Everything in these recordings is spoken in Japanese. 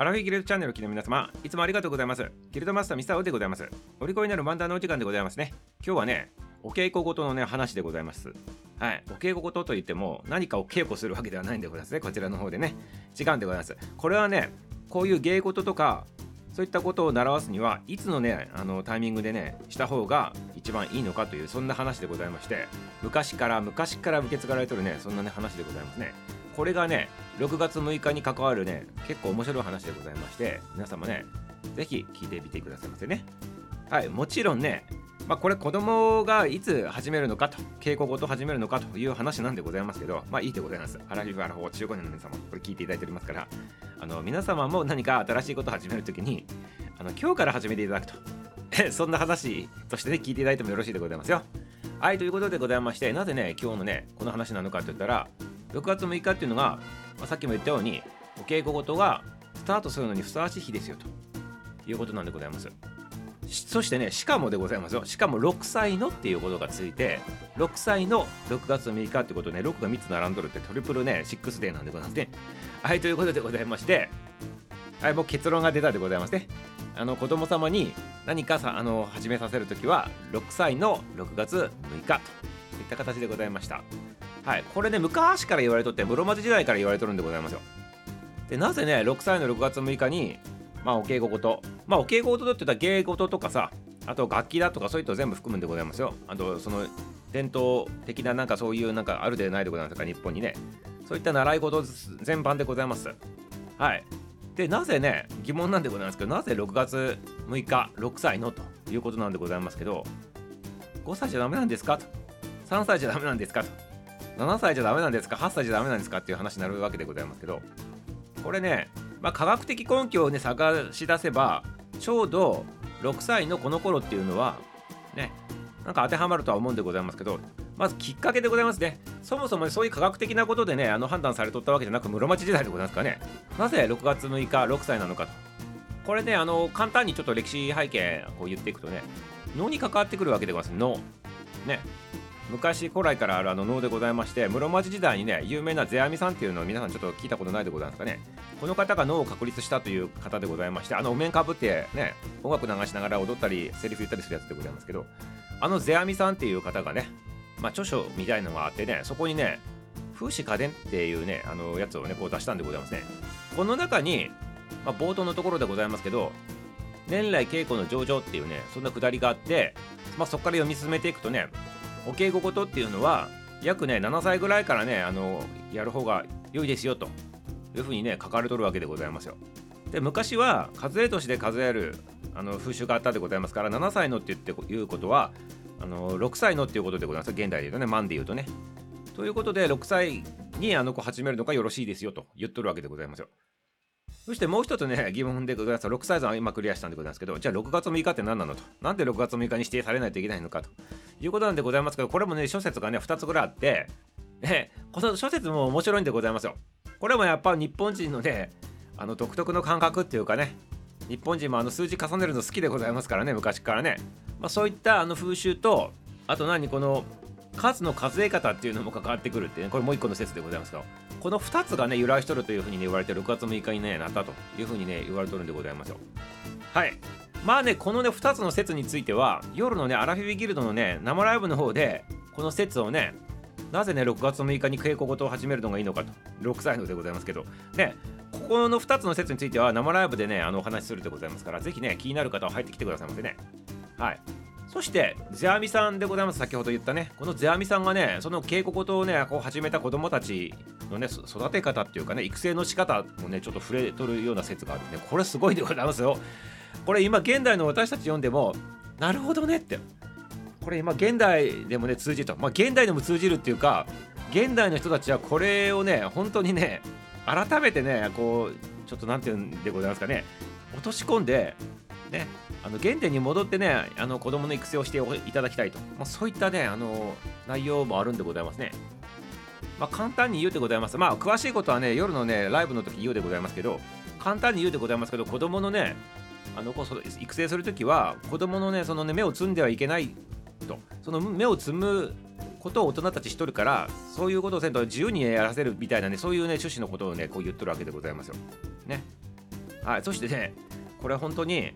アラフィギルドチャンネルを聞きの皆様、いつもありがとうございます。ギルドマスターミスターオでございます。お利口になる漫談のお時間でございますね。今日はね、お稽古ごとのね、話でございます。はい。お稽古ごとといっても、何かを稽古するわけではないんでございますね。こちらの方でね。時間でございます。これはね、こういう芸事とか、そういったことを習わすにはいつのねあのタイミングでねした方が一番いいのかというそんな話でございまして昔から昔から受け継がれてるねそんなね話でございますねこれがね6月6日に関わるね結構面白い話でございまして皆様ね是非聞いてみてくださいませね。はいもちろんねまあ、これ子供がいつ始めるのかと稽古ごと始めるのかという話なんでございますけどまあいいでございます。アラフィフアラフォー15年の皆様これ聞いていただいておりますからあの皆様も何か新しいことを始めるときにあの今日から始めていただくと。そんな話としてね聞いていただいてもよろしいでございますよ。はいということでございましてなぜね今日のねこの話なのかといったら6月6日っていうのが、まあ、さっきも言ったようにお稽古事がスタートするのにふさわしい日ですよということなんでございます。そしてねしかもでございますよ。しかも6歳のっていうことがついて6歳の6月6日ってこと、ね、6が3つ並んどるってトリプルね6デーなんでございますね。はいということでございましてはいもう結論が出たでございますね。あの子供様に何かさあの始めさせるときは6歳の6月6日といった形でございました。はい。これね昔から言われとって室町時代から言われとるんでございますよ。でなぜね6歳の6月6日にまあお稽古事まあお稽古事って言ったら芸事とかさあと楽器だとかそういったの全部含むんでございますよ。あとその伝統的ななんかそういうなんかあるでないでございますか日本にね。そういった習い事全般でございます。はい。でなぜね疑問なんでございますけどなぜ6月6日6歳のということなんでございますけど5歳じゃダメなんですかと。3歳じゃダメなんですかと。7歳じゃダメなんですか？8歳じゃダメなんですか？っていう話になるわけでございますけどこれねまあ、科学的根拠をね探し出せばちょうど6歳のこの頃っていうのはねなんか当てはまるとは思うんでございますけどまずきっかけでございますね。そもそもそういう科学的なことでねあの判断されとったわけじゃなく室町時代でございますからね。なぜ6月6日6歳なのか。とこれねあの簡単にちょっと歴史背景を言っていくとね脳に関わってくるわけでございます。脳。ね。昔古来からあるあの能でございまして室町時代にね有名な世阿弥さんっていうのを皆さんちょっと聞いたことないでございますかね。この方が脳を確立したという方でございましてあのお面かぶってね音楽流しながら踊ったりセリフ言ったりするやつでございますけどあの世阿弥さんっていう方がねまあ著書みたいのがあってねそこにね風刺家電っていうねあのやつをねこう出したんでございますね。この中に、まあ、冒頭のところでございますけど年来稽古の上々っていうねそんなくだりがあって、まあ、そこから読み進めていくとねお稽古事っていうのは約ね7歳ぐらいからねあのやる方が良いですよというふうにね書かれとるわけでございますよ。で昔は数え年で数えるあの風習があったでございますから7歳のって言っていうことはあの6歳のっていうことでございます現代で言うとね万で言うとね。ということで6歳にあの子始めるのがよろしいですよと言っとるわけでございますよ。そしてもう一つね、疑問でございます。6歳は今クリアしたんでございますけど、じゃあ6月6日って何なのと。なんで6月6日に指定されないといけないのかということなんでございますけど、これもね、諸説がね、2つぐらいあって、ね、この諸説も面白いんでございますよ。これもやっぱ日本人のね、あの独特の感覚っていうかね、日本人もあの数字重ねるの好きでございますからね、昔からね。まあ、そういったあの風習と、あと何この数の数え方っていうのも関わってくるってね、これもう一個の説でございますけど、この2つがね、由来しとるというふうに、ね、言われて、6月6日に、ね、なったというふうにね、言われとるんでございますよ。はい。まあね、このね、2つの説については、夜のね、アラフィビギルドのね、生ライブの方で、この説をね、なぜね、6月6日に稽古事を始めるのがいいのかと、6歳のでございますけど、ね、ここの2つの説については、生ライブでね、あのお話しするでございますから、ぜひね、気になる方は入ってきてくださいませね。はい。そしてゼアミさんでございます。先ほど言ったね。このゼアミさんがねその稽古事をねこう始めた子供たちのね育て方っていうかね育成の仕方もねちょっと触れとるような説があるんで、ね、これすごいでございますよ。これ今現代の私たち読んでもなるほどねってこれ今現代でもね通じるとまあ現代でも通じるっていうか現代の人たちはこれをね本当にね改めてねこうちょっと何て言うんでございますかね落とし込んでねあの原点に戻ってねあの子供の育成をしていただきたいと、まあ、そういったねあの内容もあるんでございますね。まあ、簡単に言うでございます。まあ、詳しいことはね、夜のね、ライブの時言うでございますけど、簡単に言うでございますけど、子供のね、あの子育成するときは、子供のね、そのね、目を摘んではいけないと、その目を摘むことを大人たちしとるから、そういうことをせんと自由にやらせるみたいなね、そういうね、趣旨のことをね、こう言っとるわけでございますよ。ね。はいそしてねこれは本当に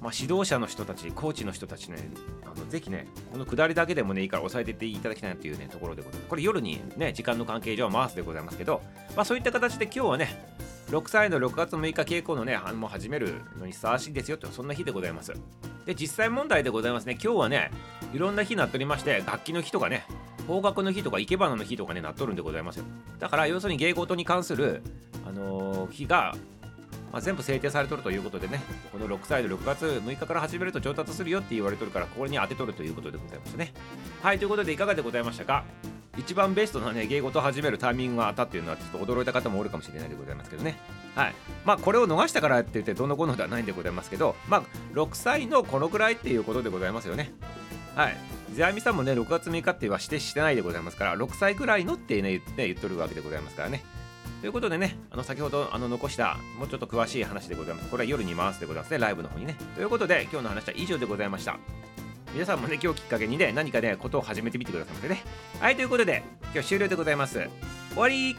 まあ、指導者の人たち、コーチの人たちね、あのぜひね、この下りだけでもね、いいから押さえていっていただきたいなというね、ところでございます。これ夜にね、時間の関係上は回すでございますけど、まあそういった形で今日はね、6歳の6月6日稽古のね、もう始めるのにふさわしいですよと、そんな日でございます。で、実際問題でございますね、今日はね、いろんな日になっておりまして、楽器の日とかね、方角の日とか生け花の日とかね、なっとるんでございますよ。だから、要するに芸事に関する、あのー、日がまあ、全部制定されとるということでね、この6歳の6月6日から始めると上達するよって言われとるから、これに当てとるということでございますね。はい、ということでいかがでございましたか？一番ベストなね、芸事を始めるタイミングがあったっていうのはちょっと驚いた方もおるかもしれないでございますけどね。はい。まあ、これを逃したからって言ってどのこのではないんでございますけど、まあ、6歳のこのくらいっていうことでございますよね。はい。世阿弥さんもね、6月6日ってはしてしてないでございますから、6歳くらいのってね、言っとるわけでございますからね。ということでね、あの先ほどあの残したもうちょっと詳しい話でございます。これは夜に回すでございますね、ライブの方にね。ということで、今日の話は以上でございました。皆さんもね、今日きっかけにね、何かね、ことを始めてみてくださいませね。はい、ということで、今日終了でございます。終わり